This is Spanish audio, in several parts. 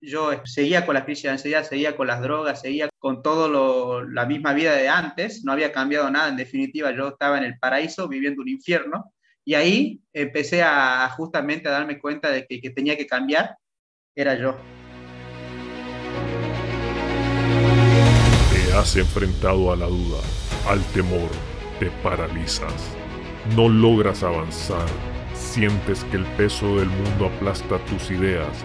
yo seguía con la crisis de ansiedad, seguía con las drogas, seguía con todo la misma vida de antes, no había cambiado nada, en definitiva yo estaba en el paraíso viviendo un infierno y ahí empecé a justamente a darme cuenta de que tenía que cambiar, era yo. Te has enfrentado a la duda, al temor, te paralizas, no logras avanzar, sientes que el peso del mundo aplasta tus ideas,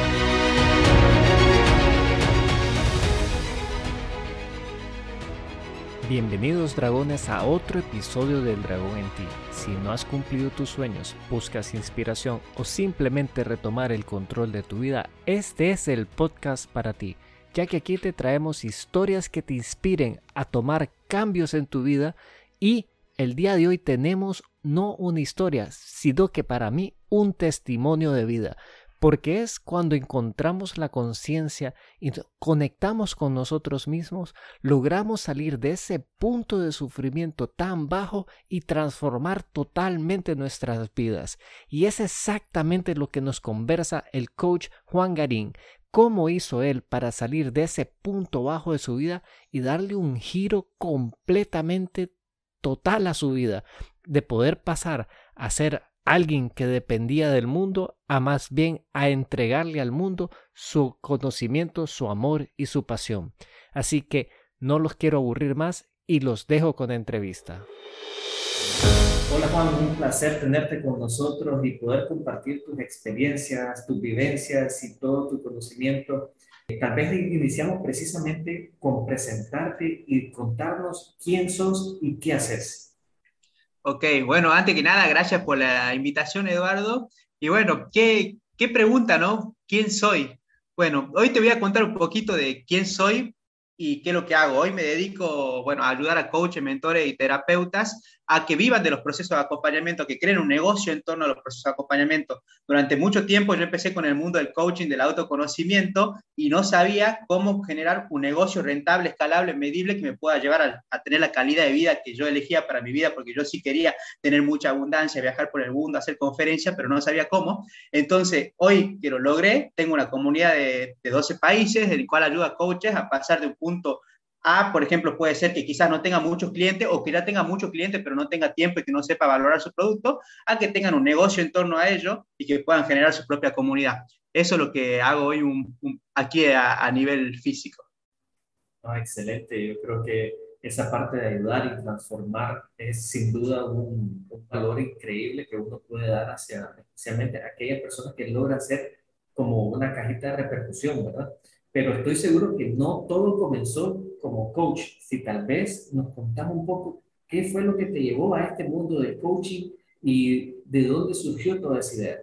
Bienvenidos dragones a otro episodio del Dragón en ti. Si no has cumplido tus sueños, buscas inspiración o simplemente retomar el control de tu vida, este es el podcast para ti, ya que aquí te traemos historias que te inspiren a tomar cambios en tu vida y el día de hoy tenemos no una historia, sino que para mí un testimonio de vida porque es cuando encontramos la conciencia y conectamos con nosotros mismos, logramos salir de ese punto de sufrimiento tan bajo y transformar totalmente nuestras vidas. Y es exactamente lo que nos conversa el coach Juan Garín, cómo hizo él para salir de ese punto bajo de su vida y darle un giro completamente total a su vida, de poder pasar a ser alguien que dependía del mundo a más bien a entregarle al mundo su conocimiento, su amor y su pasión. Así que no los quiero aburrir más y los dejo con la entrevista. Hola Juan, un placer tenerte con nosotros y poder compartir tus experiencias, tus vivencias y todo tu conocimiento. Eh, tal vez iniciamos precisamente con presentarte y contarnos quién sos y qué haces. Ok, bueno, antes que nada, gracias por la invitación, Eduardo. Y bueno, ¿qué, qué pregunta, no? ¿Quién soy? Bueno, hoy te voy a contar un poquito de quién soy y qué es lo que hago. Hoy me dedico, bueno, a ayudar a coaches, mentores y terapeutas a que vivan de los procesos de acompañamiento, que creen un negocio en torno a los procesos de acompañamiento. Durante mucho tiempo yo empecé con el mundo del coaching, del autoconocimiento, y no sabía cómo generar un negocio rentable, escalable, medible, que me pueda llevar a, tener la calidad de vida que yo elegía para mi vida, porque yo sí quería tener mucha abundancia, viajar por el mundo, hacer conferencias, pero no sabía cómo. Entonces, hoy que lo logré, tengo una comunidad de, de 12 países, del cual ayuda a coaches a pasar de un punto a, por ejemplo, puede ser que quizás no tenga muchos clientes o que ya tenga muchos clientes pero no tenga tiempo y que no sepa valorar su producto, a que tengan un negocio en torno a ello y que puedan generar su propia comunidad. Eso es lo que hago hoy aquí a, nivel físico. Ah, excelente, yo creo que esa parte de ayudar y transformar es sin duda un, un, valor increíble que uno puede dar hacia especialmente a aquellas personas que logran ser como una cajita de repercusión, ¿verdad? Pero estoy seguro que no todo comenzó como coach. Si tal vez nos contamos un poco qué fue lo que te llevó a este mundo del coaching y de dónde surgió toda esa idea.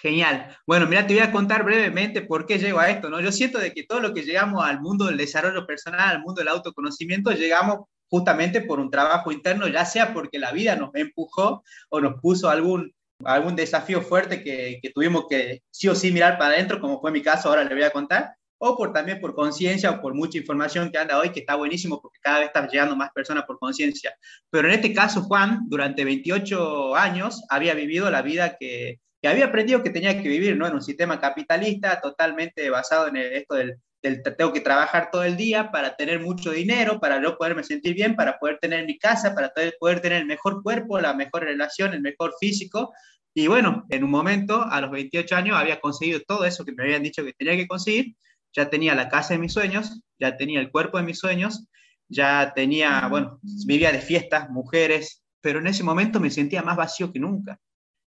Genial. Bueno, mira, te voy a contar brevemente por qué llego a esto, ¿no? Yo siento de que todo lo que llegamos al mundo del desarrollo personal, al mundo del autoconocimiento, llegamos justamente por un trabajo interno, ya sea porque la vida nos empujó o nos puso algún, algún desafío fuerte que, que tuvimos que sí o sí mirar para adentro, como fue mi caso, ahora le voy a contar, o por también por conciencia o por mucha información que anda hoy, que está buenísimo porque cada vez están llegando más personas por conciencia. Pero en este caso, Juan, durante 28 años, había vivido la vida que, había aprendido que tenía que vivir, ¿no? En un sistema capitalista totalmente basado en esto del, del, tengo que trabajar todo el día para tener mucho dinero, para yo poderme sentir bien, para poder tener mi casa, para poder tener el mejor cuerpo, la mejor relación, el mejor físico. Y bueno, en un momento, a los 28 años, había conseguido todo eso que me habían dicho que tenía que conseguir ya tenía la casa de mis sueños, ya tenía el cuerpo de mis sueños, ya tenía, bueno, vivía de fiestas, mujeres, pero en ese momento me sentía más vacío que nunca.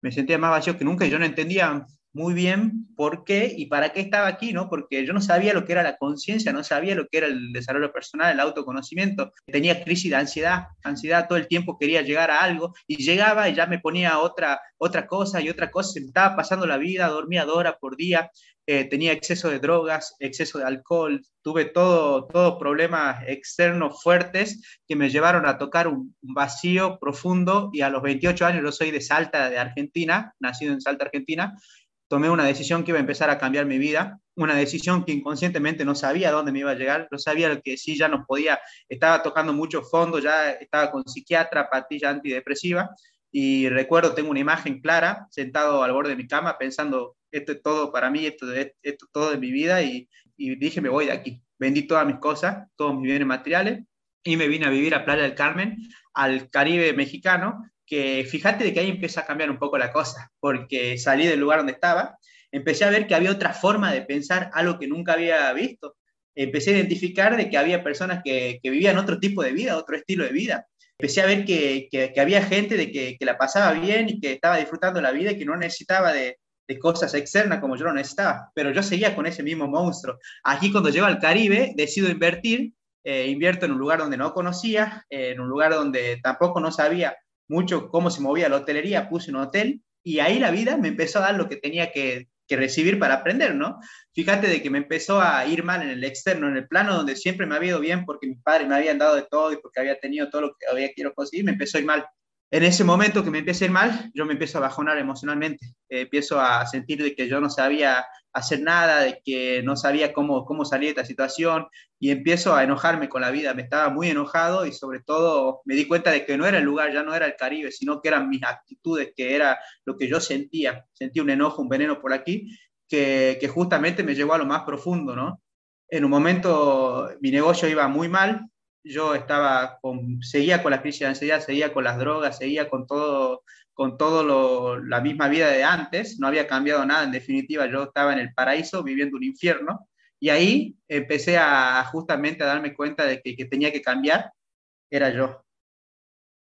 Me sentía más vacío que nunca y yo no entendía muy bien por qué y para qué estaba aquí, ¿no? Porque yo no sabía lo que era la conciencia, no sabía lo que era el desarrollo personal, el autoconocimiento. Tenía crisis de ansiedad, ansiedad todo el tiempo quería llegar a algo y llegaba y ya me ponía otra, otra cosa y otra cosa, se me estaba pasando la vida, dormía dos horas por día, eh, tenía exceso de drogas, exceso de alcohol, tuve todo, todo problemas externos fuertes que me llevaron a tocar un, un vacío profundo y a los 28 años yo soy de Salta, de Argentina, nacido en Salta, Argentina, tomé una decisión que iba a empezar a cambiar mi vida, una decisión que inconscientemente no sabía dónde me iba a llegar, no sabía que sí ya no podía, estaba tocando mucho fondo, ya estaba con psiquiatra, patilla antidepresiva, y recuerdo, tengo una imagen clara, sentado al borde de mi cama, pensando, esto es todo para mí, esto, es todo de mi vida, y, y dije, me voy de aquí. Vendí todas mis cosas, todos mis bienes materiales, y me vine a vivir a Playa del Carmen, al Caribe mexicano, que fíjate de que ahí empieza a cambiar un poco la cosa, porque salí del lugar donde estaba, empecé a ver que había otra forma de pensar algo que nunca había visto. Empecé a identificar de que había personas que, que vivían otro tipo de vida, otro estilo de vida. Empecé a ver que, que, había gente de que, la pasaba bien y que estaba disfrutando la vida y que no necesitaba de, de cosas externas como yo lo necesitaba, pero yo seguía con ese mismo monstruo. Aquí cuando llego al Caribe, decido invertir, eh, invierto en un lugar donde no conocía, en un lugar donde tampoco no sabía mucho cómo se movía la hotelería, puse un hotel y ahí la vida me empezó a dar lo que tenía que, que, recibir para aprender, ¿no? Fíjate de que me empezó a ir mal en el externo, en el plano donde siempre me había ido bien porque mis padres me habían dado de todo y porque había tenido todo lo que había quiero conseguir, me empezó a ir mal. En ese momento que me empieza a ir mal, yo me empiezo a bajonar emocionalmente, eh, empiezo a sentir de que yo no sabía hacer nada, de que no sabía cómo, cómo salir de esta situación y empiezo a enojarme con la vida, me estaba muy enojado y sobre todo me di cuenta de que no era el lugar, ya no era el Caribe, sino que eran mis actitudes, que era lo que yo sentía, sentí un enojo, un veneno por aquí, que, que justamente me llevó a lo más profundo, ¿no? En un momento mi negocio iba muy mal, yo estaba con, seguía con la crisis de ansiedad, seguía con las drogas, seguía con todo, con todo lo, la misma vida de antes, no había cambiado nada, en definitiva yo estaba en el paraíso viviendo un infierno y ahí empecé a justamente a darme cuenta de que, que tenía que cambiar, era yo.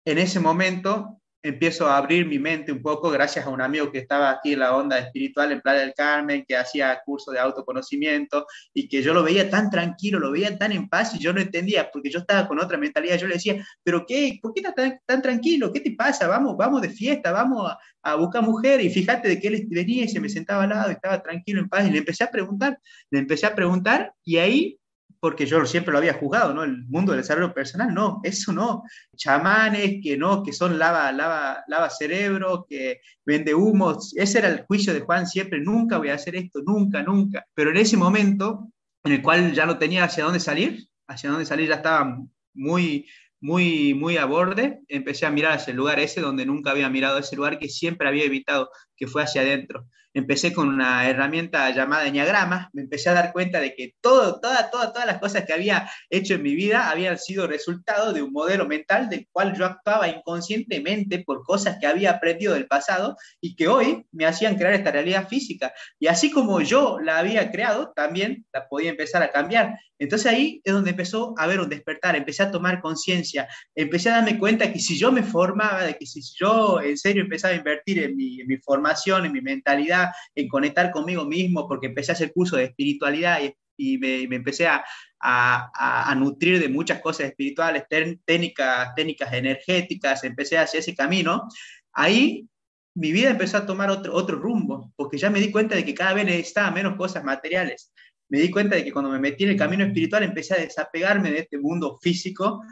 En ese momento empiezo a abrir mi mente un poco gracias a un amigo que estaba aquí en la onda espiritual en Playa del Carmen, que hacía curso de autoconocimiento y que yo lo veía tan tranquilo, lo veía tan en paz y yo no entendía porque yo estaba con otra mentalidad. Yo le decía, pero qué, ¿por qué estás tan, tranquilo? ¿Qué te pasa? Vamos, vamos de fiesta, vamos a, a buscar mujer y fíjate de que él venía y se me sentaba al lado, estaba tranquilo, en paz y le empecé a preguntar, le empecé a preguntar y ahí porque yo siempre lo había juzgado, ¿no? El mundo del desarrollo personal, no, eso no. Chamanes que no, que son lava, lava, lava cerebro, que vende humo. Ese era el juicio de Juan siempre, nunca voy a hacer esto, nunca, nunca. Pero en ese momento, en el cual ya no tenía hacia dónde salir, hacia dónde salir ya estaba muy, muy, muy a borde, empecé a mirar hacia el lugar ese donde nunca había mirado, ese lugar que siempre había evitado, que fue hacia adentro empecé con una herramienta llamada Enneagrama, me empecé a dar cuenta de que todo, toda, toda, todas las cosas que había hecho en mi vida habían sido resultado de un modelo mental del cual yo actuaba inconscientemente por cosas que había aprendido del pasado y que hoy me hacían crear esta realidad física. Y así como yo la había creado, también la podía empezar a cambiar. Entonces ahí es donde empezó a haber un despertar, empecé a tomar conciencia, empecé a darme cuenta que si yo me formaba, de que si yo en serio empezaba a invertir en mi, en mi formación, en mi mentalidad, en conectar conmigo mismo, porque empecé a hacer curso de espiritualidad y, y me, me, empecé a, a, a, nutrir de muchas cosas espirituales, técnicas, técnicas energéticas, empecé hacia ese camino, ahí mi vida empezó a tomar otro, otro rumbo, porque ya me di cuenta de que cada vez necesitaba menos cosas materiales. Me di cuenta de que cuando me metí en el camino espiritual empecé a desapegarme de este mundo físico,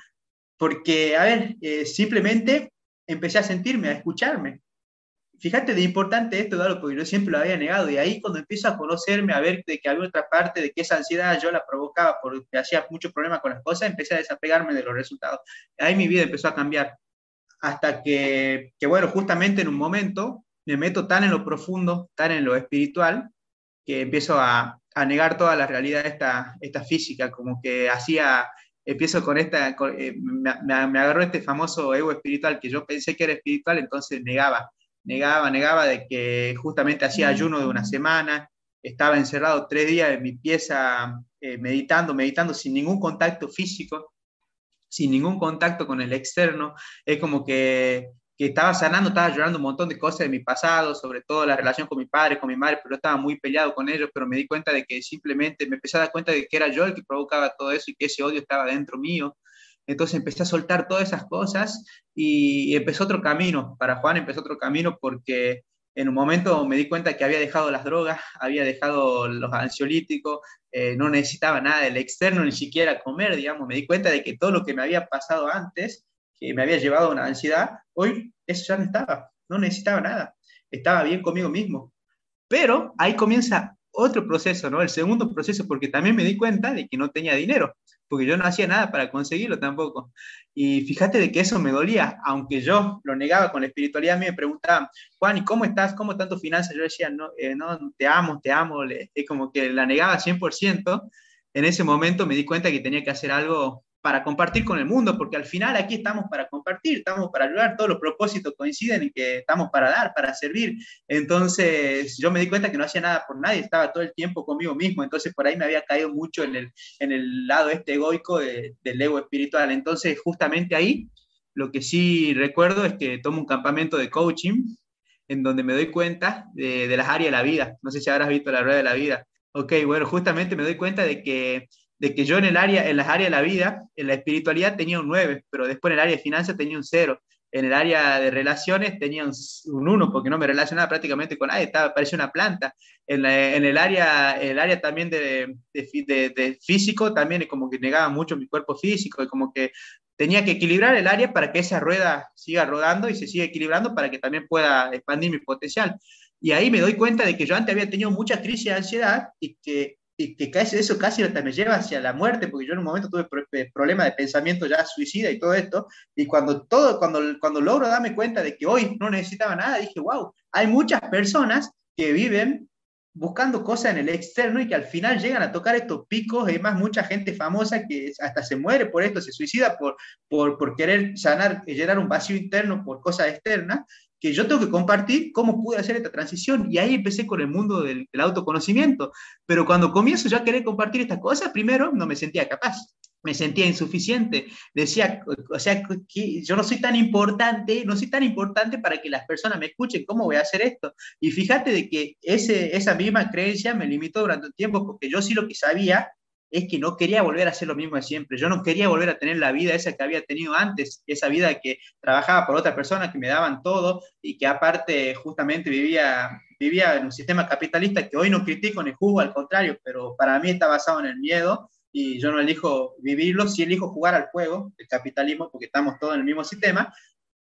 porque, a ver, eh, simplemente empecé a sentirme, a escucharme fíjate de importante esto, Dalo, porque yo siempre lo había negado, y ahí cuando empiezo a conocerme, a ver de que había otra parte, de que esa ansiedad yo la provocaba porque hacía muchos problemas con las cosas, empecé a desapegarme de los resultados. Ahí mi vida empezó a cambiar, hasta que, que bueno, justamente en un momento me meto tan en lo profundo, tan en lo espiritual, que empiezo a, negar toda la realidad esta, física, como que hacía empiezo con esta, eh, me, me, agarró este famoso ego espiritual que yo pensé que era espiritual, entonces negaba negaba, negaba de que justamente hacía ayuno de una semana, estaba encerrado tres días en mi pieza eh, meditando, meditando sin ningún contacto físico, sin ningún contacto con el externo. Es como que que estaba sanando, estaba llorando un montón de cosas de mi pasado, sobre todo la relación con mi padre, con mi madre, pero estaba muy peleado con ellos, pero me di cuenta de que simplemente me empecé a dar cuenta de que era yo el que provocaba todo eso y que ese odio estaba dentro mío. Entonces empecé a soltar todas esas cosas y empezó otro camino. Para Juan empezó otro camino porque en un momento me di cuenta que había dejado las drogas, había dejado los ansiolíticos, eh, no necesitaba nada del externo, ni siquiera comer, digamos. Me di cuenta de que todo lo que me había pasado antes, que me había llevado a una ansiedad, hoy eso ya no estaba, no necesitaba nada, estaba bien conmigo mismo. Pero ahí comienza otro proceso, ¿no? El segundo proceso, porque también me di cuenta de que no tenía dinero, porque yo no hacía nada para conseguirlo tampoco. Y fíjate de que eso me dolía, aunque yo lo negaba con la espiritualidad, a mí me preguntaban, Juan, ¿y cómo estás? ¿Cómo están tus finanzas? Yo decía, no, eh, no te amo, te amo, es como que la negaba 100%. En ese momento me di cuenta que tenía que hacer algo para compartir con el mundo, porque al final aquí estamos para compartir, estamos para ayudar, todos los propósitos coinciden y que estamos para dar, para servir. Entonces yo me di cuenta que no hacía nada por nadie, estaba todo el tiempo conmigo mismo, entonces por ahí me había caído mucho en el, en el lado este egoico del ego espiritual. Entonces justamente ahí lo que sí recuerdo es que tomo un campamento de coaching en donde me doy cuenta de, de las áreas de la vida. No sé si habrás visto la rueda de la vida. Ok, bueno, justamente me doy cuenta de que de que yo en el área, en las áreas de la vida, en la espiritualidad tenía un 9, pero después en el área de finanzas tenía un 0. En el área de relaciones tenía un, 1 porque no me relacionaba prácticamente con nadie, estaba, parecía una planta. En, en el, área, el área también de, de, de, físico, también como que negaba mucho mi cuerpo físico y como que tenía que equilibrar el área para que esa rueda siga rodando y se siga equilibrando para que también pueda expandir mi potencial. Y ahí me doy cuenta de que yo antes había tenido mucha crisis de ansiedad y que y que casi, eso casi hasta me lleva hacia la muerte, porque yo en un momento tuve problemas de pensamiento ya suicida y todo esto, y cuando, todo, cuando, cuando logro darme cuenta de que hoy no necesitaba nada, dije, wow, hay muchas personas que viven buscando cosas en el externo y que al final llegan a tocar estos picos, y más mucha gente famosa que hasta se muere por esto, se suicida por, por, por querer sanar, llenar un vacío interno por cosas externas, que yo tengo que compartir cómo pude hacer esta transición. Y ahí empecé con el mundo del, autoconocimiento. Pero cuando comienzo ya a querer compartir estas cosas, primero no me sentía capaz, me sentía insuficiente. Decía, o sea, que yo no soy tan importante, no soy tan importante para que las personas me escuchen, ¿cómo voy a hacer esto? Y fíjate de que ese, esa misma creencia me limitó durante un tiempo, porque yo sí lo que sabía es que no quería volver a hacer lo mismo de siempre. Yo no quería volver a tener la vida esa que había tenido antes, esa vida que trabajaba por otras personas que me daban todo y que aparte justamente vivía, vivía en un sistema capitalista que hoy no critico ni juzgo, al contrario, pero para mí está basado en el miedo y yo no elijo vivirlo, sí elijo jugar al juego, el capitalismo, porque estamos todos en el mismo sistema,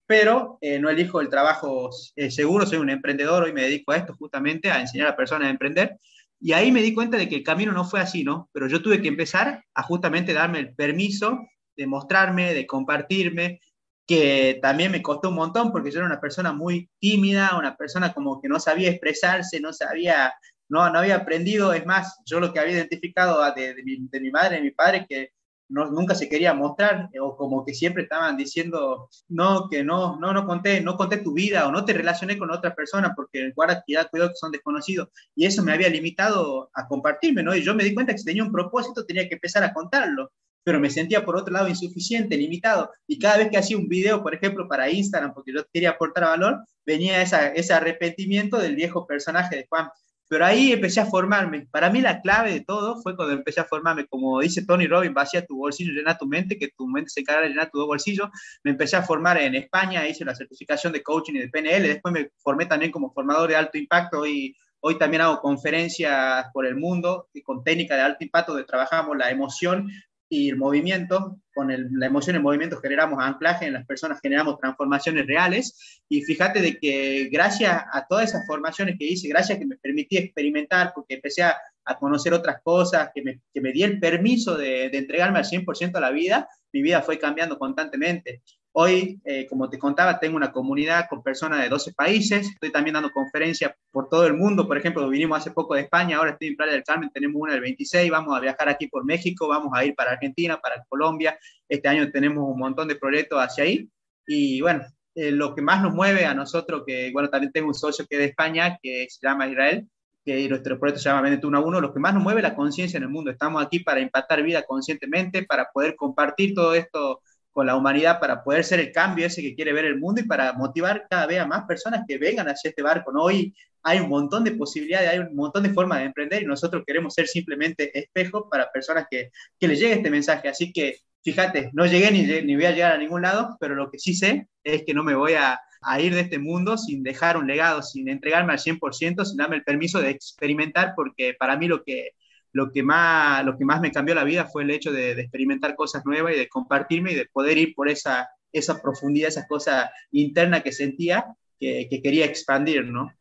pero eh, no elijo el trabajo eh, seguro, soy un emprendedor, hoy me dedico a esto justamente, a enseñar a personas a emprender, y ahí me di cuenta de que el camino no fue así, ¿no? Pero yo tuve que empezar a justamente darme el permiso de mostrarme, de compartirme, que también me costó un montón porque yo era una persona muy tímida, una persona como que no sabía expresarse, no sabía, no, no había aprendido, es más, yo lo que había identificado de, de, mi, de mi madre, de mi padre, que no, nunca se quería mostrar o como que siempre estaban diciendo, no, que no, no, no conté, no conté tu vida o no te relacioné con otra persona porque guarda cuidado que son desconocidos. Y eso me había limitado a compartirme, ¿no? Y yo me di cuenta que si tenía un propósito tenía que empezar a contarlo pero me sentía por otro lado insuficiente, limitado. Y cada vez que hacía un video, por ejemplo, para Instagram, porque yo quería aportar valor, venía esa, ese arrepentimiento del viejo personaje de Juan. Pero ahí empecé a formarme. Para mí la clave de todo fue cuando empecé a formarme. Como dice Tony Robbins, vacía tu bolsillo, llena tu mente, que tu mente se encarga de llenar tu bolsillo. Me empecé a formar en España, hice la certificación de coaching y de PNL. Después me formé también como formador de alto impacto y hoy también hago conferencias por el mundo y con técnica de alto impacto donde trabajamos la emoción y el movimiento, con la emoción el movimiento generamos anclaje en las personas, generamos transformaciones reales. Y fíjate de que gracias a todas esas formaciones que hice, gracias a que me permití experimentar, porque empecé a, a conocer otras cosas, que me, que me di el permiso de, de entregarme al 100% a la vida, mi vida fue cambiando constantemente. Hoy, eh, como te contaba, tengo una comunidad con personas de 12 países, estoy también dando conferencias por todo el mundo, por ejemplo, vinimos hace poco de España, ahora estoy en Playa del Carmen, tenemos una del 26, vamos a viajar aquí por México, vamos a ir para Argentina, para Colombia, este año tenemos un montón de proyectos hacia ahí, y bueno, eh, lo que más nos mueve a nosotros, que bueno, también tengo un socio que es de España, que se llama Israel, que nuestro proyecto se llama Vende uno a uno, lo que más nos mueve es la conciencia en el mundo. Estamos aquí para impactar vida conscientemente, para poder compartir todo esto con la humanidad para poder ser el cambio ese que quiere ver el mundo y para motivar cada vez a más personas que vengan hacia este barco. ¿no? Hoy hay un montón de posibilidades, hay un montón de formas de emprender y nosotros queremos ser simplemente espejo para personas que, que les llegue este mensaje. Así que fíjate, no llegué ni, ni voy a llegar a ningún lado, pero lo que sí sé es que no me voy a, a ir de este mundo sin dejar un legado, sin entregarme al 100%, sin darme el permiso de experimentar, porque para mí lo que, lo que, más, lo que más me cambió la vida fue el hecho de, experimentar cosas nuevas y de compartirme y de poder ir por esa, esa profundidad, esa cosa interna que sentía que, que quería expandir, ¿no?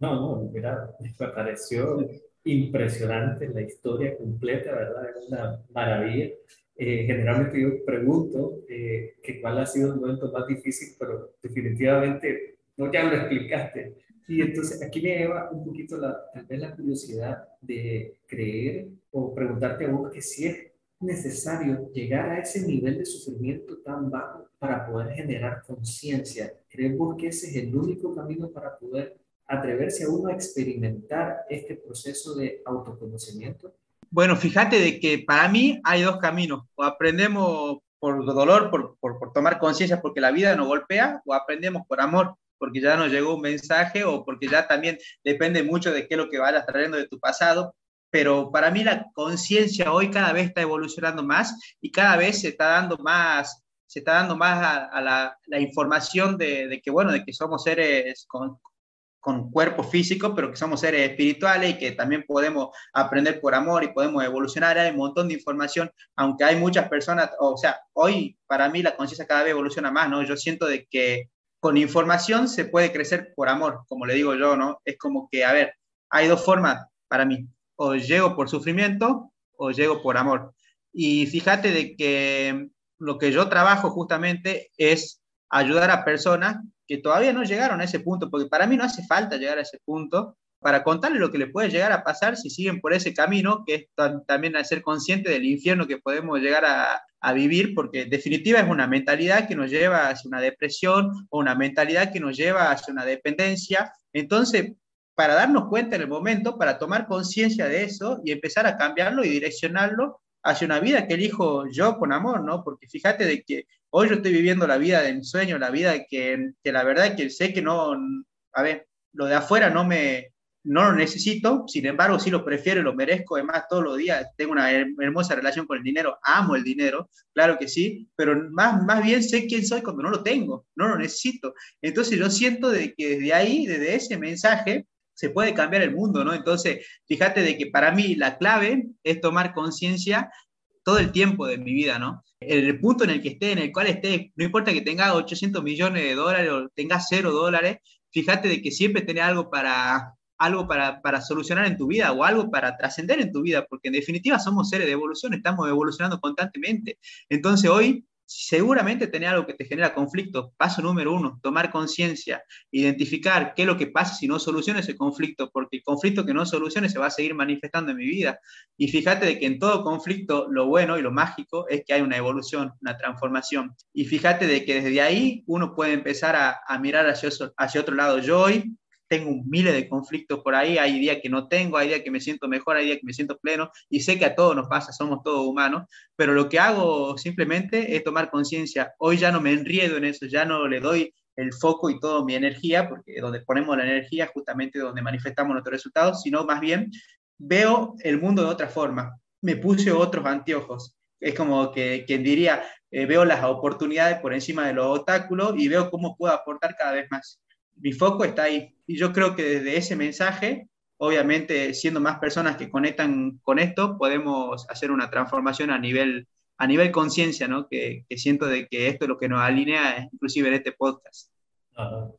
No, no, mira, me pareció impresionante la historia completa, ¿verdad? Es una maravilla. Eh, generalmente yo pregunto eh, que cuál ha sido el momento más difícil, pero definitivamente no ya lo explicaste. Y entonces aquí me lleva un poquito la, tal vez la curiosidad de creer o preguntarte a vos que si es necesario llegar a ese nivel de sufrimiento tan bajo para poder generar conciencia. ¿Crees vos que ese es el único camino para poder atreverse a uno a experimentar este proceso de autoconocimiento? Bueno, fíjate de que para mí hay dos caminos. O aprendemos por dolor, por, por, por tomar conciencia porque la vida nos golpea, o aprendemos por amor porque ya nos llegó un mensaje o porque ya también depende mucho de qué es lo que vayas trayendo de tu pasado. Pero para mí la conciencia hoy cada vez está evolucionando más y cada vez se está dando más, se está dando más a, la, la, información de, de, que, bueno, de que somos seres con, con cuerpo físico, pero que somos seres espirituales y que también podemos aprender por amor y podemos evolucionar. Hay un montón de información, aunque hay muchas personas, o sea, hoy para mí la conciencia cada vez evoluciona más, ¿no? Yo siento de que con información se puede crecer por amor, como le digo yo, ¿no? Es como que, a ver, hay dos formas para mí, o llego por sufrimiento o llego por amor. Y fíjate de que lo que yo trabajo justamente es ayudar a personas que todavía no llegaron a ese punto, porque para mí no hace falta llegar a ese punto para contarle lo que le puede llegar a pasar si siguen por ese camino, que es también al ser consciente del infierno que podemos llegar a, a, vivir, porque en definitiva es una mentalidad que nos lleva hacia una depresión o una mentalidad que nos lleva hacia una dependencia. Entonces, para darnos cuenta en el momento, para tomar conciencia de eso y empezar a cambiarlo y direccionarlo hacia una vida que elijo yo con amor, ¿no? Porque fíjate de que hoy yo estoy viviendo la vida de mi sueño, la vida que, que la verdad es que sé que no, a ver, lo de afuera no me, no lo necesito, sin embargo sí lo prefiero y lo merezco, además todos los días tengo una hermosa relación con el dinero, amo el dinero, claro que sí, pero más, más bien sé quién soy cuando no lo tengo, no lo necesito. Entonces yo siento de que desde ahí, desde ese mensaje, se puede cambiar el mundo, ¿no? Entonces, fíjate de que para mí la clave es tomar conciencia todo el tiempo de mi vida, ¿no? El punto en el que esté, en el cual esté, no importa que tenga 800 millones de dólares o tenga cero dólares, fíjate de que siempre tenés algo para, algo para, para solucionar en tu vida o algo para trascender en tu vida, porque en definitiva somos seres de evolución, estamos evolucionando constantemente. Entonces hoy seguramente tenés algo que te genera conflicto. Paso número uno, tomar conciencia, identificar qué es lo que pasa si no soluciona ese conflicto, porque el conflicto que no solucione se va a seguir manifestando en mi vida. Y fíjate de que en todo conflicto lo bueno y lo mágico es que hay una evolución, una transformación. Y fíjate de que desde ahí uno puede empezar a, a mirar hacia, hacia otro lado. Yo hoy tengo miles de conflictos por ahí, hay días que no tengo, hay días que me siento mejor, hay días que me siento pleno, y sé que a todos nos pasa, somos todos humanos, pero lo que hago simplemente es tomar conciencia. Hoy ya no me enriedo en eso, ya no le doy el foco y toda mi energía, porque donde ponemos la energía justamente donde manifestamos nuestros resultados, sino más bien veo el mundo de otra forma. Me puse otros anteojos. Es como que quien diría, eh, veo las oportunidades por encima de los obstáculos y veo cómo puedo aportar cada vez más mi foco está ahí. Y yo creo que desde ese mensaje, obviamente siendo más personas que conectan con esto, podemos hacer una transformación a nivel, a nivel conciencia, ¿no? Que, que, siento de que esto es lo que nos alinea, inclusive en este podcast.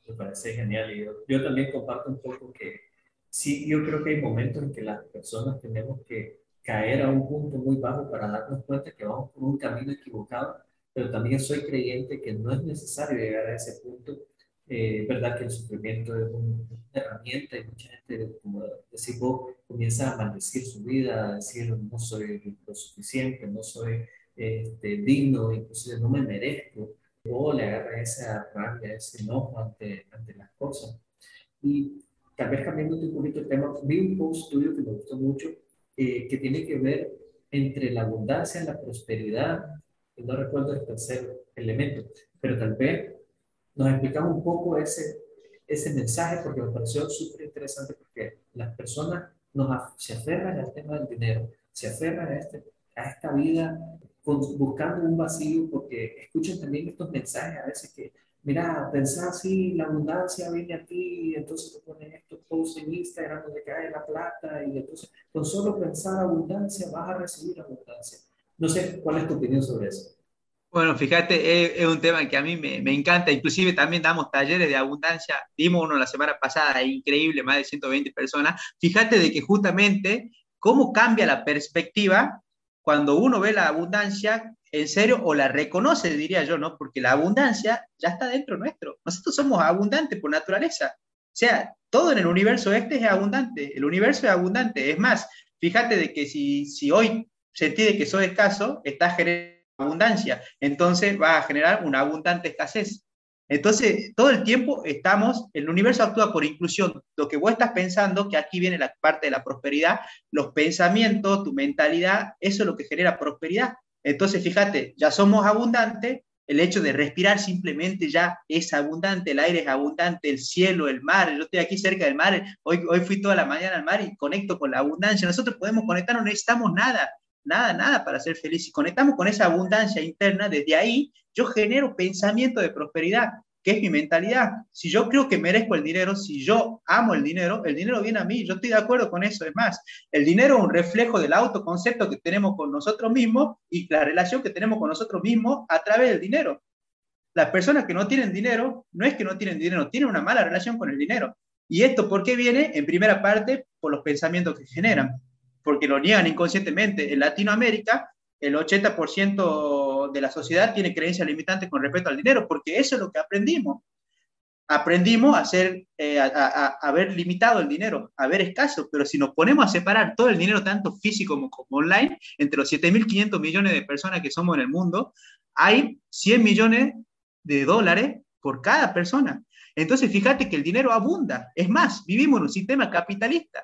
me parece genial. Y yo, yo también comparto un poco que sí, yo creo que hay momentos en que las personas tenemos que caer a un punto muy bajo para darnos cuenta que vamos por un camino equivocado, pero también soy creyente que no es necesario llegar a ese punto eh, verdad que el sufrimiento es una herramienta y mucha gente, como decís vos, comienza a maldecir su vida, a decir no soy lo suficiente, no soy este, digno, inclusive no me merezco, o le agarra esa rabia, ese enojo ante, ante las cosas. Y tal vez cambiando un poquito el tema, vi un post tuyo que me gustó mucho, eh, que tiene que ver entre la abundancia, la prosperidad y no recuerdo el tercer elemento, pero tal vez nos explicamos un poco ese, ese mensaje porque me pareció súper interesante porque las personas nos, se aferran al tema del dinero, se aferran a, este, a esta vida buscando un vacío porque escuchan también estos mensajes a veces que, mira, pensar así, la abundancia viene a ti, entonces te ponen estos posts en Instagram donde cae la plata y entonces con solo pensar abundancia vas a recibir abundancia. No sé, ¿cuál es tu opinión sobre eso? Bueno, fíjate, es, un tema que a mí me, encanta, inclusive también damos talleres de abundancia, dimos uno la semana pasada, increíble, más de 120 personas. Fíjate de que justamente cómo cambia la perspectiva cuando uno ve la abundancia en serio o la reconoce, diría yo, ¿no? Porque la abundancia ya está dentro nuestro. Nosotros somos abundantes por naturaleza. O sea, todo en el universo este es abundante. El universo es abundante. Es más, fíjate de que si, si hoy sentí que soy escaso, estás generando abundancia. Entonces va a generar una abundante escasez. Entonces, todo el tiempo estamos, el universo actúa por inclusión. Lo que vos estás pensando, que aquí viene la parte de la prosperidad, los pensamientos, tu mentalidad, eso es lo que genera prosperidad. Entonces, fíjate, ya somos abundantes, el hecho de respirar simplemente ya es abundante, el aire es abundante, el cielo, el mar, yo estoy aquí cerca del mar, hoy, hoy fui toda la mañana al mar y conecto con la abundancia, nosotros podemos conectar, no necesitamos nada, nada, nada para ser feliz. Si conectamos con esa abundancia interna, desde ahí yo genero pensamiento de prosperidad, que es mi mentalidad. Si yo creo que merezco el dinero, si yo amo el dinero, el dinero viene a mí. Yo estoy de acuerdo con eso. Es más, el dinero es un reflejo del autoconcepto que tenemos con nosotros mismos y la relación que tenemos con nosotros mismos a través del dinero. Las personas que no tienen dinero, no es que no tienen dinero, tienen una mala relación con el dinero. ¿Y esto por qué viene? En primera parte, por los pensamientos que generan porque lo niegan inconscientemente. En Latinoamérica, el 80% de la sociedad tiene creencias limitantes con respecto al dinero, porque eso es lo que aprendimos. Aprendimos a, ser, eh, a, haber limitado el dinero, a ver escaso, pero si nos ponemos a separar todo el dinero, tanto físico como, como online, entre los 7.500 millones de personas que somos en el mundo, hay 100 millones de dólares por cada persona. Entonces, fíjate que el dinero abunda. Es más, vivimos en un sistema capitalista.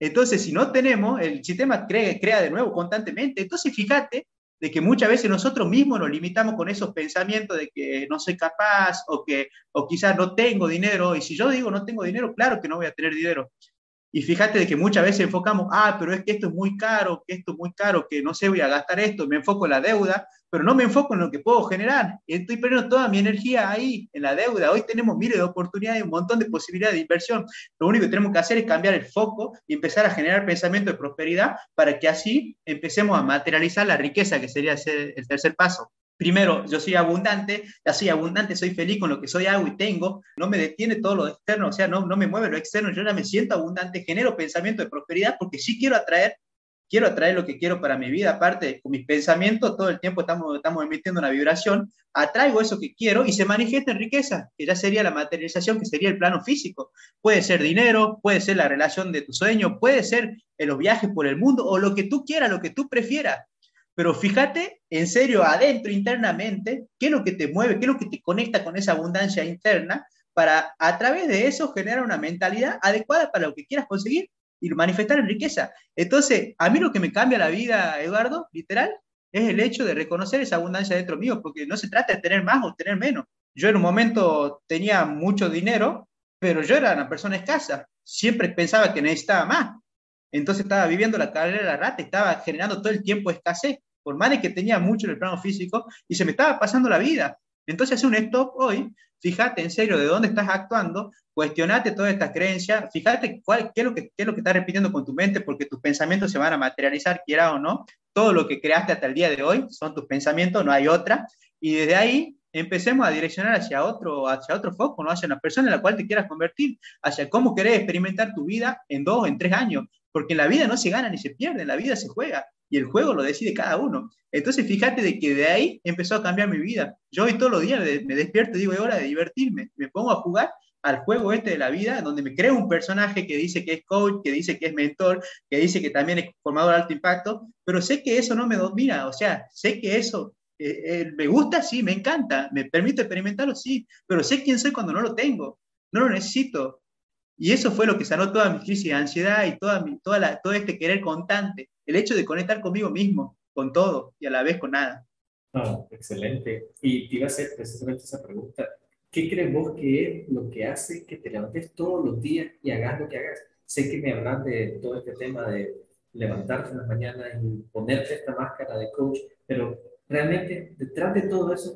Entonces, si no tenemos, el sistema crea, crea de nuevo constantemente. Entonces, fíjate de que muchas veces nosotros mismos nos limitamos con esos pensamientos de que no soy capaz o que o quizás no tengo dinero. Y si yo digo no tengo dinero, claro que no voy a tener dinero. Y fíjate de que muchas veces enfocamos, ah, pero es que esto es muy caro, que esto es muy caro, que no sé, voy a gastar esto, me enfoco en la deuda, pero no me enfoco en lo que puedo generar. Estoy perdiendo toda mi energía ahí, en la deuda. Hoy tenemos miles de oportunidades, un montón de posibilidades de inversión. Lo único que tenemos que hacer es cambiar el foco y empezar a generar pensamiento de prosperidad para que así empecemos a materializar la riqueza, que sería el tercer paso primero, yo soy abundante, ya soy abundante, soy feliz con lo que soy, hago y tengo, no me detiene todo lo externo, o sea, no, no me mueve lo externo, yo ya me siento abundante, genero pensamiento de prosperidad porque sí quiero atraer, quiero atraer lo que quiero para mi vida, aparte, con mis pensamientos, todo el tiempo estamos, estamos emitiendo una vibración, atraigo eso que quiero y se manifiesta en riqueza, que ya sería la materialización, que sería el plano físico. Puede ser dinero, puede ser la relación de tu sueño, puede ser los viajes por el mundo o lo que tú quieras, lo que tú prefieras pero fíjate en serio adentro, internamente, qué es lo que te mueve, qué es lo que te conecta con esa abundancia interna para a través de eso generar una mentalidad adecuada para lo que quieras conseguir y manifestar en riqueza. Entonces, a mí lo que me cambia la vida, Eduardo, literal, es el hecho de reconocer esa abundancia dentro mío, porque no se trata de tener más o tener menos. Yo en un momento tenía mucho dinero, pero yo era una persona escasa. Siempre pensaba que necesitaba más. Entonces estaba viviendo la carrera de la rata, estaba generando todo el tiempo escasez por más de que tenía mucho en el plano físico, y se me estaba pasando la vida. Entonces, hace un stop hoy, fíjate en serio de dónde estás actuando, cuestionate todas estas creencias, fíjate cuál, qué, es lo que, qué es lo que estás repitiendo con tu mente, porque tus pensamientos se van a materializar, quiera o no. Todo lo que creaste hasta el día de hoy son tus pensamientos, no hay otra. Y desde ahí empecemos a direccionar hacia otro, hacia otro foco, ¿no? hacia una persona en la cual te quieras convertir, hacia cómo querés experimentar tu vida en dos, en tres años, porque en la vida no se gana ni se pierde, en la vida se juega y el juego lo decide cada uno. Entonces, fíjate de que de ahí empezó a cambiar mi vida. Yo hoy todos los días me despierto y digo, es hora de divertirme. Me pongo a jugar al juego este de la vida, donde me creo un personaje que dice que es coach, que dice que es mentor, que dice que también es formador de alto impacto, pero sé que eso no me domina, o sea, sé que eso eh, eh, me gusta, sí, me encanta, me permite experimentarlo, sí, pero sé quién soy cuando no lo tengo, no lo necesito. Y eso fue lo que sanó toda mi crisis de ansiedad y toda mi, toda la, todo este querer constante el hecho de conectar conmigo mismo, con todo y a la vez con nada. No, excelente. Y te iba a hacer precisamente esa pregunta. ¿Qué crees vos que es lo que hace que te levantes todos los días y hagas lo que hagas? Sé que me hablas de todo este tema de levantarte en la mañana y ponerte esta máscara de coach, pero realmente detrás de todo eso,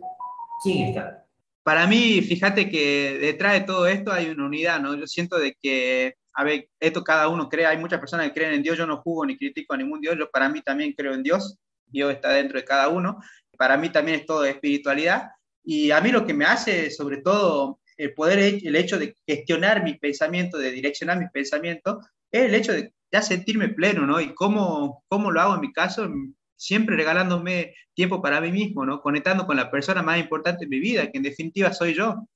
¿quién está? Para mí, fíjate que detrás de todo esto hay una unidad, ¿no? Yo siento de que, a ver, esto cada uno cree, hay muchas personas que creen en Dios, yo no juzgo ni critico a ningún Dios, yo para mí también creo en Dios, Dios está dentro de cada uno, para mí también es todo de espiritualidad, y a mí lo que me hace, sobre todo, el poder, el hecho de gestionar mis pensamientos, de direccionar mis pensamientos, es el hecho de ya sentirme pleno, ¿no? Y cómo, cómo lo hago en mi caso, siempre regalándome tiempo para mí mismo, ¿no? Conectando con la persona más importante en mi vida, que en definitiva soy yo.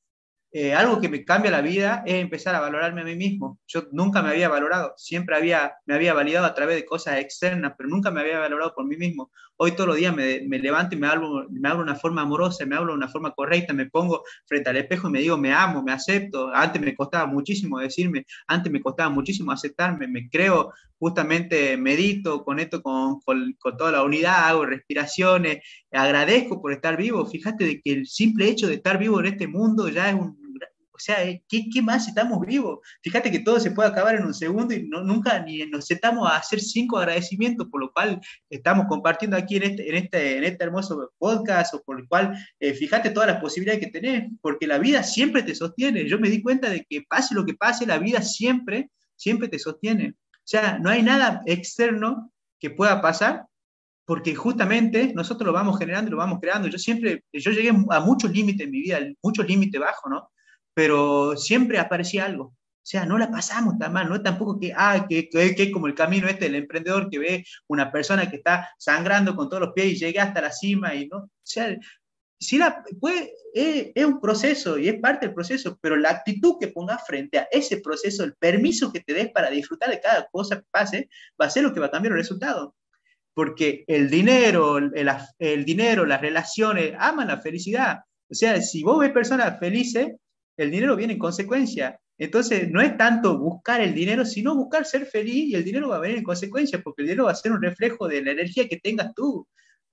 Eh, algo que me cambia la vida es empezar a valorarme a mí mismo. Yo nunca me había valorado, siempre había, me había validado a través de cosas externas, pero nunca me había valorado por mí mismo. Hoy todos los días me, me levanto y me hablo, me hablo de una forma amorosa, me hablo de una forma correcta, me pongo frente al espejo y me digo, me amo, me acepto. Antes me costaba muchísimo decirme, antes me costaba muchísimo aceptarme, me creo, justamente medito, conecto con, con, con toda la unidad, hago respiraciones, agradezco por estar vivo. Fíjate de que el simple hecho de estar vivo en este mundo ya es un o sea, eh, ¿qué, ¿qué, más estamos vivos? Fíjate que todo se puede acabar en un segundo y no, nunca ni nos sentamos a hacer cinco agradecimientos, por lo cual estamos compartiendo aquí en este, en este, en este hermoso podcast, o por lo cual, eh, fíjate todas las posibilidades que tenés, porque la vida siempre te sostiene. Yo me di cuenta de que pase lo que pase, la vida siempre, siempre te sostiene. O sea, no hay nada externo que pueda pasar porque justamente nosotros lo vamos generando lo vamos creando. Yo siempre, yo llegué a muchos límites en mi vida, muchos límites bajos, ¿no? Pero siempre aparecía algo. O sea, no la pasamos tan mal, no es tampoco que, ah, que, que, como el camino este del emprendedor que ve una persona que está sangrando con todos los pies y llega hasta la cima y no, o sea, si la, puede, es, es, un proceso y es parte del proceso, pero la actitud que pongas frente a ese proceso, el permiso que te des para disfrutar de cada cosa que pase, va a ser lo que va a cambiar el resultado. Porque el dinero, el, el dinero, las relaciones, aman la felicidad. O sea, si vos ves personas felices, el dinero viene en consecuencia. Entonces, no es tanto buscar el dinero, sino buscar ser feliz y el dinero va a venir en consecuencia, porque el dinero va a ser un reflejo de la energía que tengas tú.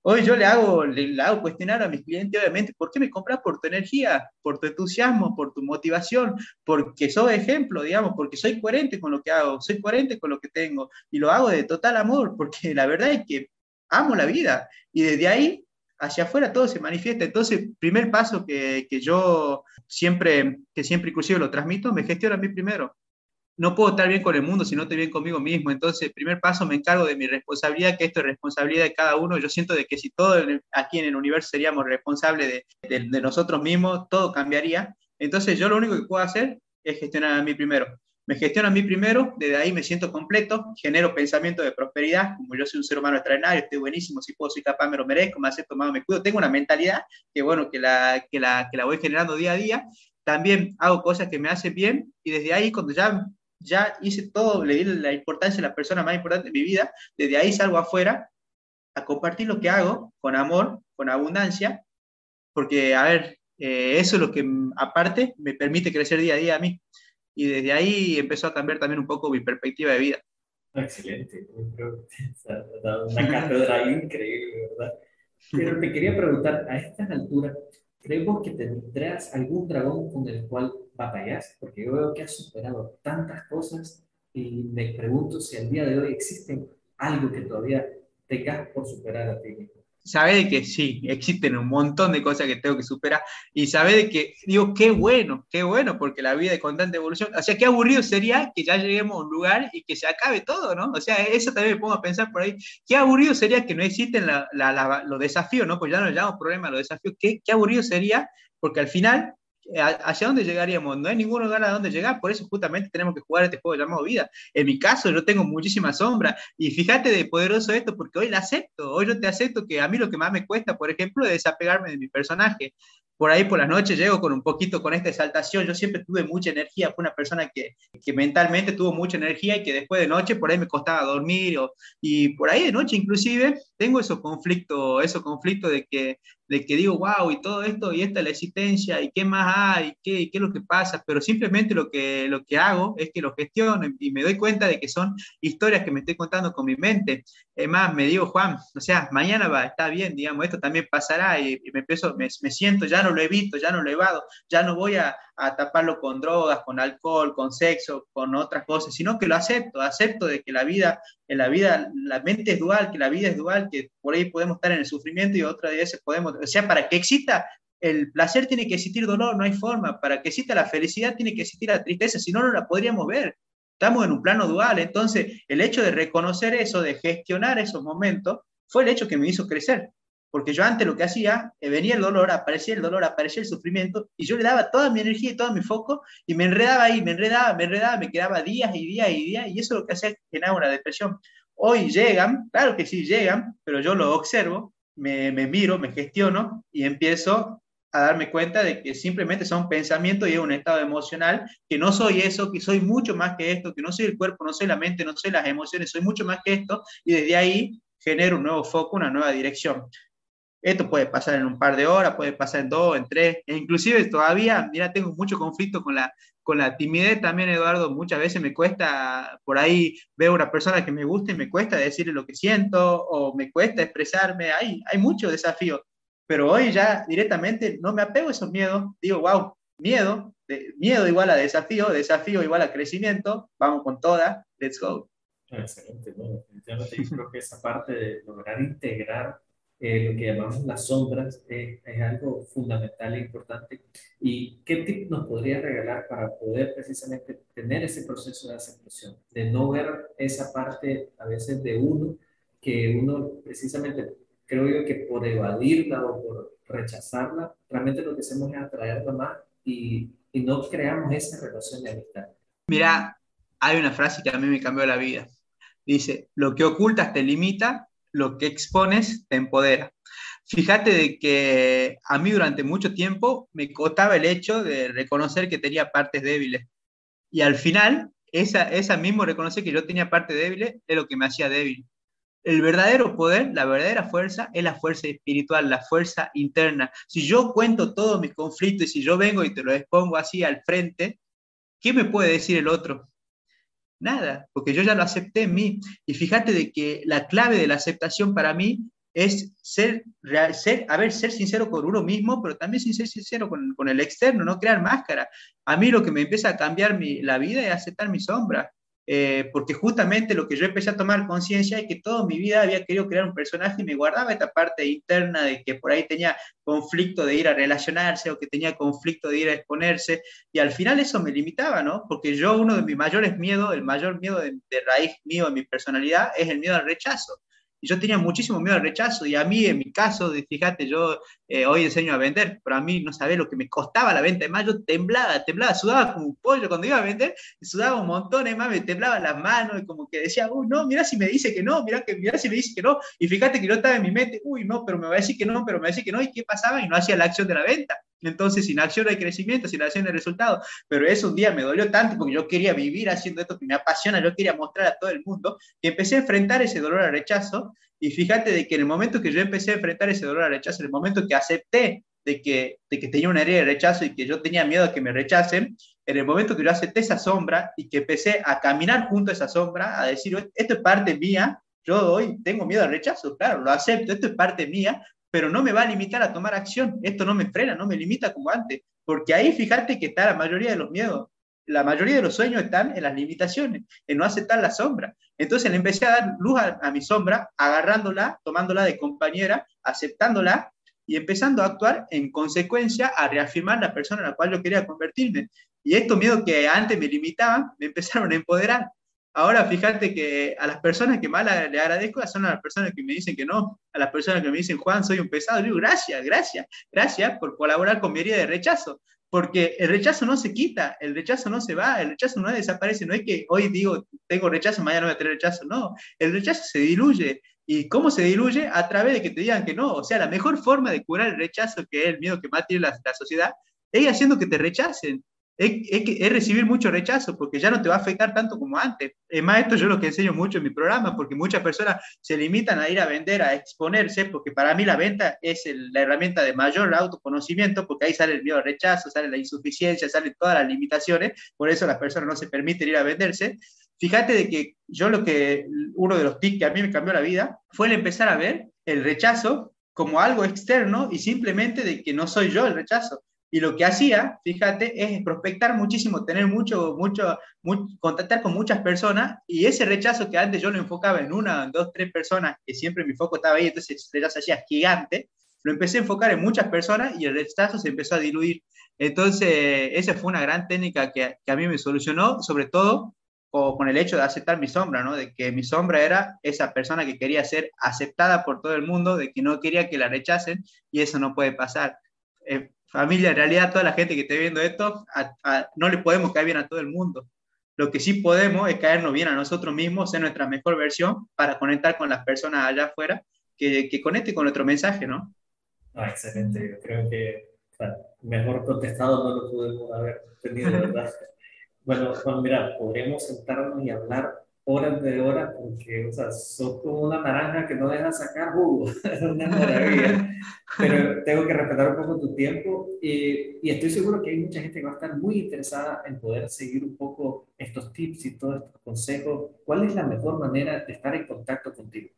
Hoy yo le hago, le, hago cuestionar a mis clientes, obviamente, ¿por qué me compras? Por tu energía, por tu entusiasmo, por tu motivación, porque soy ejemplo, digamos, porque soy coherente con lo que hago, soy coherente con lo que tengo y lo hago de total amor, porque la verdad es que amo la vida y desde ahí hacia afuera todo se manifiesta. Entonces, primer paso que, que, yo siempre, que siempre inclusive lo transmito, me gestiono a mí primero. No puedo estar bien con el mundo si no estoy bien conmigo mismo. Entonces, primer paso me encargo de mi responsabilidad, que esto es responsabilidad de cada uno. Yo siento de que si todos aquí en el universo seríamos responsables de, de, nosotros mismos, todo cambiaría. Entonces, yo lo único que puedo hacer es gestionar a mí primero me gestiono a mí primero, desde ahí me siento completo, genero pensamiento de prosperidad, como yo soy un ser humano extraordinario, estoy buenísimo, si puedo, soy capaz, me lo merezco, me acepto más, me cuido, tengo una mentalidad que bueno, que la, que la, que la voy generando día a día, también hago cosas que me hacen bien y desde ahí cuando ya, ya hice todo, le di la importancia a la persona más importante de mi vida, desde ahí salgo afuera a compartir lo que hago con amor, con abundancia, porque, a ver, eh, eso es lo que aparte me permite crecer día a día a mí y desde ahí empezó a cambiar también un poco mi perspectiva de vida. Excelente, creo que dado una cátedra increíble, ¿verdad? Pero te quería preguntar, a estas alturas, ¿creemos que tendrás algún dragón con el cual batallas? Porque yo veo que has superado tantas cosas y me pregunto si al día de hoy existe algo que todavía tengas por superar a ti mismo sabe que sí, existen un montón de cosas que tengo que superar y sabe que, digo, qué bueno, qué bueno, porque la vida es constante evolución. O sea, qué aburrido sería que ya lleguemos a un lugar y que se acabe todo, ¿no? O sea, eso también me pongo a pensar por ahí. Qué aburrido sería que no existen la, la, los desafíos, ¿no? Pues ya no llamamos problema los desafíos. Qué, qué aburrido sería, porque al final ¿hacia dónde llegaríamos? No hay ningún lugar a dónde llegar, por eso justamente tenemos que jugar este juego llamado vida. En mi caso, yo tengo muchísima sombra, y fíjate de poderoso esto, porque hoy la acepto, hoy yo te acepto que a mí lo que más me cuesta, por ejemplo, es desapegarme de mi personaje. Por ahí por las noches llego con un poquito con esta exaltación, yo siempre tuve mucha energía, fue una persona que, que mentalmente tuvo mucha energía y que después de noche por ahí me costaba dormir, o, y por ahí de noche inclusive tengo esos conflictos, esos conflictos de que de que digo, wow, y todo esto, y esta es la existencia, y qué más hay, qué, qué es lo que pasa, pero simplemente lo que, lo que hago es que lo gestiono y me doy cuenta de que son historias que me estoy contando con mi mente. Es más, me digo, Juan, o sea, mañana va, está bien, digamos, esto también pasará y, me, empiezo, me, me, siento, ya no lo evito, ya no lo evado, ya no voy a, a taparlo con drogas, con alcohol, con sexo, con otras cosas, sino que lo acepto, acepto de que la vida, en la vida, la mente es dual, que la vida es dual, que por ahí podemos estar en el sufrimiento y otra vez podemos, o sea, para que exista el placer tiene que existir dolor, no hay forma, para que exista la felicidad tiene que existir la tristeza, si no, no la podríamos ver. Estamos en un plano dual, entonces el hecho de reconocer eso, de gestionar esos momentos, fue el hecho que me hizo crecer porque yo antes lo que hacía, eh, venía el dolor, aparecía el dolor, aparecía el sufrimiento, y yo le daba toda mi energía y todo mi foco, y me enredaba ahí, me enredaba, me enredaba, me quedaba días y días y días, y eso es lo que hacía generar una depresión. Hoy llegan, claro que sí llegan, pero yo lo observo, me, me miro, me gestiono, y empiezo a darme cuenta de que simplemente son pensamientos y es un estado emocional, que no soy eso, que soy mucho más que esto, que no soy el cuerpo, no soy la mente, no soy las emociones, soy mucho más que esto, y desde ahí genero un nuevo foco, una nueva dirección. Esto puede pasar en un par de horas, puede pasar en dos, en tres, e inclusive todavía, mira, tengo mucho conflicto con la, con la timidez también, Eduardo, muchas veces me cuesta, por ahí veo una persona que me gusta y me cuesta decirle lo que siento o me cuesta expresarme, hay, hay mucho desafío, pero hoy ya directamente no me apego a esos miedos, digo, wow, miedo, miedo igual a desafío, desafío igual a crecimiento, vamos con toda, let's go. Excelente, ¿no? definitivamente yo creo que esa parte de lograr integrar eh, lo que llamamos las sombras, es algo fundamental e importante. ¿Y qué tip nos podría regalar para poder precisamente tener ese proceso de aceptación? De no ver esa parte a veces de uno, que uno precisamente, creo yo que por evadirla o por rechazarla, realmente lo que hacemos es atraerla más y, y no creamos esa relación de amistad. Mira, hay una frase que a mí me cambió la vida. Dice, lo que ocultas te limita lo que expones te empodera. Fíjate de que a mí durante mucho tiempo me costaba el hecho de reconocer que tenía partes débiles. Y al final, esa, esa mismo reconocer que yo tenía partes débiles es lo que me hacía débil. El verdadero poder, la verdadera fuerza, es la fuerza espiritual, la fuerza interna. Si yo cuento todos mis conflictos y si yo vengo y te lo expongo así al frente, ¿qué me puede decir el otro? Nada, porque yo ya lo acepté en mí. Y fíjate de que la clave de la aceptación para mí es ser, ser, a ver, ser sincero con uno mismo, pero también ser sincero con, con, el externo, no crear máscara. A mí lo que me empieza a cambiar mi, la vida es aceptar mi sombra. Eh, porque justamente lo que yo empecé a tomar conciencia es que toda mi vida había querido crear un personaje y me guardaba esta parte interna de que por ahí tenía conflicto de ir a relacionarse o que tenía conflicto de ir a exponerse y al final eso me limitaba, ¿no? Porque yo uno de mis mayores miedos, el mayor miedo de, de raíz mío en mi personalidad es el miedo al rechazo y yo tenía muchísimo miedo al rechazo y a mí en mi caso, fíjate, yo eh, hoy enseño a vender, pero a mí no sabía lo que me costaba la venta, además yo temblaba, temblaba, sudaba como un pollo cuando iba a vender, sudaba un montón, además me temblaba las manos y como que decía, uy, no, mira si me dice que no, mira, que, mira si me dice que no, y fíjate que yo estaba en mi mente, uy, no, pero me va a decir que no, pero me va a decir que no, y qué pasaba, y no hacía la acción de la venta. Entonces, sin acción hay crecimiento, sin acción hay resultado. Pero eso un día me dolió tanto porque yo quería vivir haciendo esto que me apasiona, yo quería mostrar a todo el mundo, que empecé a enfrentar ese dolor al rechazo. Y fíjate de que en el momento que yo empecé a enfrentar ese dolor al rechazo, en el momento que acepté de que, de que tenía una herida de rechazo y que yo tenía miedo a que me rechacen, en el momento que yo acepté esa sombra y que empecé a caminar junto a esa sombra, a decir, esto es parte mía, yo hoy tengo miedo al rechazo, claro, lo acepto, esto es parte mía, pero no me va a limitar a tomar acción. Esto no me frena, no me limita como antes, porque ahí fíjate que está la mayoría de los miedos. La mayoría de los sueños están en las limitaciones, en no aceptar la sombra. Entonces le empecé a dar luz a, mi sombra, agarrándola, tomándola de compañera, aceptándola y empezando a actuar en consecuencia a reafirmar la persona en la cual yo quería convertirme. Y estos miedos que antes me limitaban, me empezaron a empoderar. Ahora fíjate que a las personas que más le agradezco son a las personas que me dicen que no, a las personas que me dicen, Juan, soy un pesado. digo, gracias, gracias, gracias por colaborar con mi herida de rechazo. Porque el rechazo no se quita, el rechazo no se va, el rechazo no desaparece. No es que hoy digo, tengo rechazo, mañana voy a tener rechazo. No, el rechazo se diluye. ¿Y cómo se diluye? A través de que te digan que no. O sea, la mejor forma de curar el rechazo, que es el miedo que más tiene la, la sociedad, es haciendo que te rechacen es, recibir mucho rechazo, porque ya no te va a afectar tanto como antes. Es más, esto yo lo que enseño mucho en mi programa, porque muchas personas se limitan a ir a vender, a exponerse, porque para mí la venta es la herramienta de mayor autoconocimiento, porque ahí sale el miedo al rechazo, sale la insuficiencia, salen todas las limitaciones, por eso las personas no se permiten ir a venderse. Fíjate de que yo lo que, uno de los tips que a mí me cambió la vida fue el empezar a ver el rechazo como algo externo y simplemente de que no soy yo el rechazo, y lo que hacía, fíjate, es prospectar muchísimo, tener mucho, mucho, contactar con muchas personas y ese rechazo que antes yo lo enfocaba en una, dos, tres personas, que siempre mi foco estaba ahí, entonces el rechazo hacía gigante, lo empecé a enfocar en muchas personas y el rechazo se empezó a diluir. Entonces, esa fue una gran técnica que, que a mí me solucionó, sobre todo con el hecho de aceptar mi sombra, ¿no? De que mi sombra era esa persona que quería ser aceptada por todo el mundo, de que no quería que la rechacen y eso no puede pasar. Eh, familia, en realidad toda la gente que esté viendo esto, no le podemos caer bien a todo el mundo. Lo que sí podemos es caernos bien a nosotros mismos, ser nuestra mejor versión para conectar con las personas allá afuera que, que conecten con nuestro mensaje, ¿no? Ah, excelente, yo creo que mejor contestado no lo pudimos haber tenido, ¿verdad? bueno, Juan, mira, podríamos sentarnos y hablar horas de horas porque, o sea, sos como una naranja que no deja sacar jugo. es una maravilla. Pero tengo que respetar un poco tu tiempo y, estoy seguro que hay mucha gente que va a estar muy interesada en poder seguir un poco estos tips y todos estos consejos. ¿Cuál es la mejor manera de estar en contacto contigo?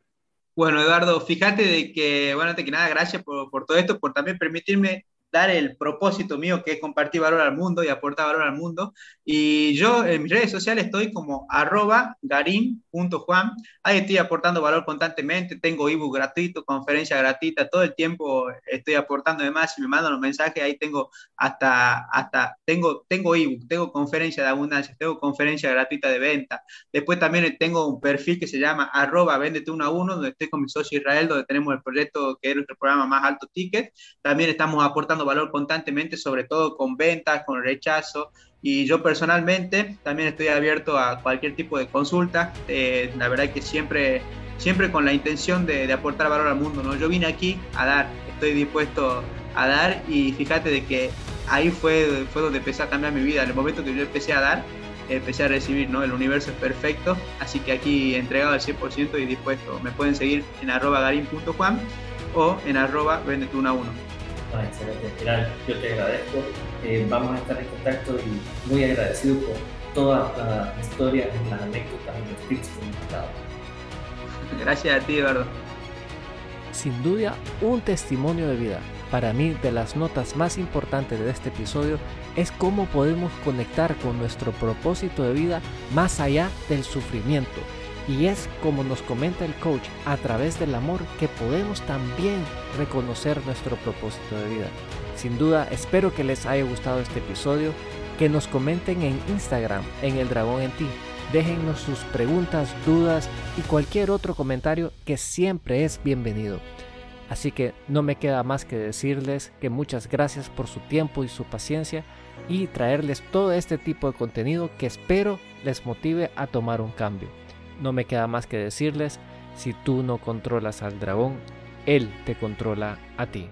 Bueno, Eduardo, fíjate de que, bueno, antes que nada, gracias por todo esto, por también permitirme dar el propósito mío que es compartir valor al mundo y aportar valor al mundo. Y yo en mis redes sociales estoy como arroba. Ahí estoy aportando valor constantemente. Tengo ebook gratuito, conferencia gratuita. Todo el tiempo estoy aportando además. Si me mandan los mensajes, ahí tengo hasta, hasta tengo, tengo ebook, tengo conferencia de abundancia, tengo conferencia gratuita de venta. Después también tengo un perfil que se llama arroba vendete uno a uno, donde estoy con mi socio Israel, donde tenemos el proyecto que es nuestro programa más alto ticket. También estamos aportando valor constantemente, sobre todo con ventas, con rechazo. Y yo personalmente también estoy abierto a cualquier tipo de consulta. Eh, la verdad que siempre, siempre con la intención de, de, aportar valor al mundo. ¿no? Yo vine aquí a dar, estoy dispuesto a dar y fíjate de que ahí fue, fue donde empecé a cambiar mi vida. En el momento que yo empecé a dar, empecé a recibir, ¿no? El universo es perfecto, así que aquí entregado al 100% y dispuesto. Me pueden seguir en arroba garin.juan o en arroba vendetuna1. Ah, excelente, Pilar, yo te agradezco. Eh, vamos a estar en contacto y muy agradecido por todas las historias, las anécdotas y los tips que nos. Gracias a ti, Eduardo. Sin duda, un testimonio de vida. Para mí, de las notas más importantes de este episodio es cómo podemos conectar con nuestro propósito de vida más allá del sufrimiento y es como nos comenta el coach, a través del amor que podemos también reconocer nuestro propósito de vida. Sin duda, espero que les haya gustado este episodio, que nos comenten en Instagram, en el dragón en ti. Déjennos sus preguntas, dudas y cualquier otro comentario que siempre es bienvenido. Así que no me queda más que decirles que muchas gracias por su tiempo y su paciencia y traerles todo este tipo de contenido que espero les motive a tomar un cambio. No me queda más que decirles, si tú no controlas al dragón, él te controla a ti.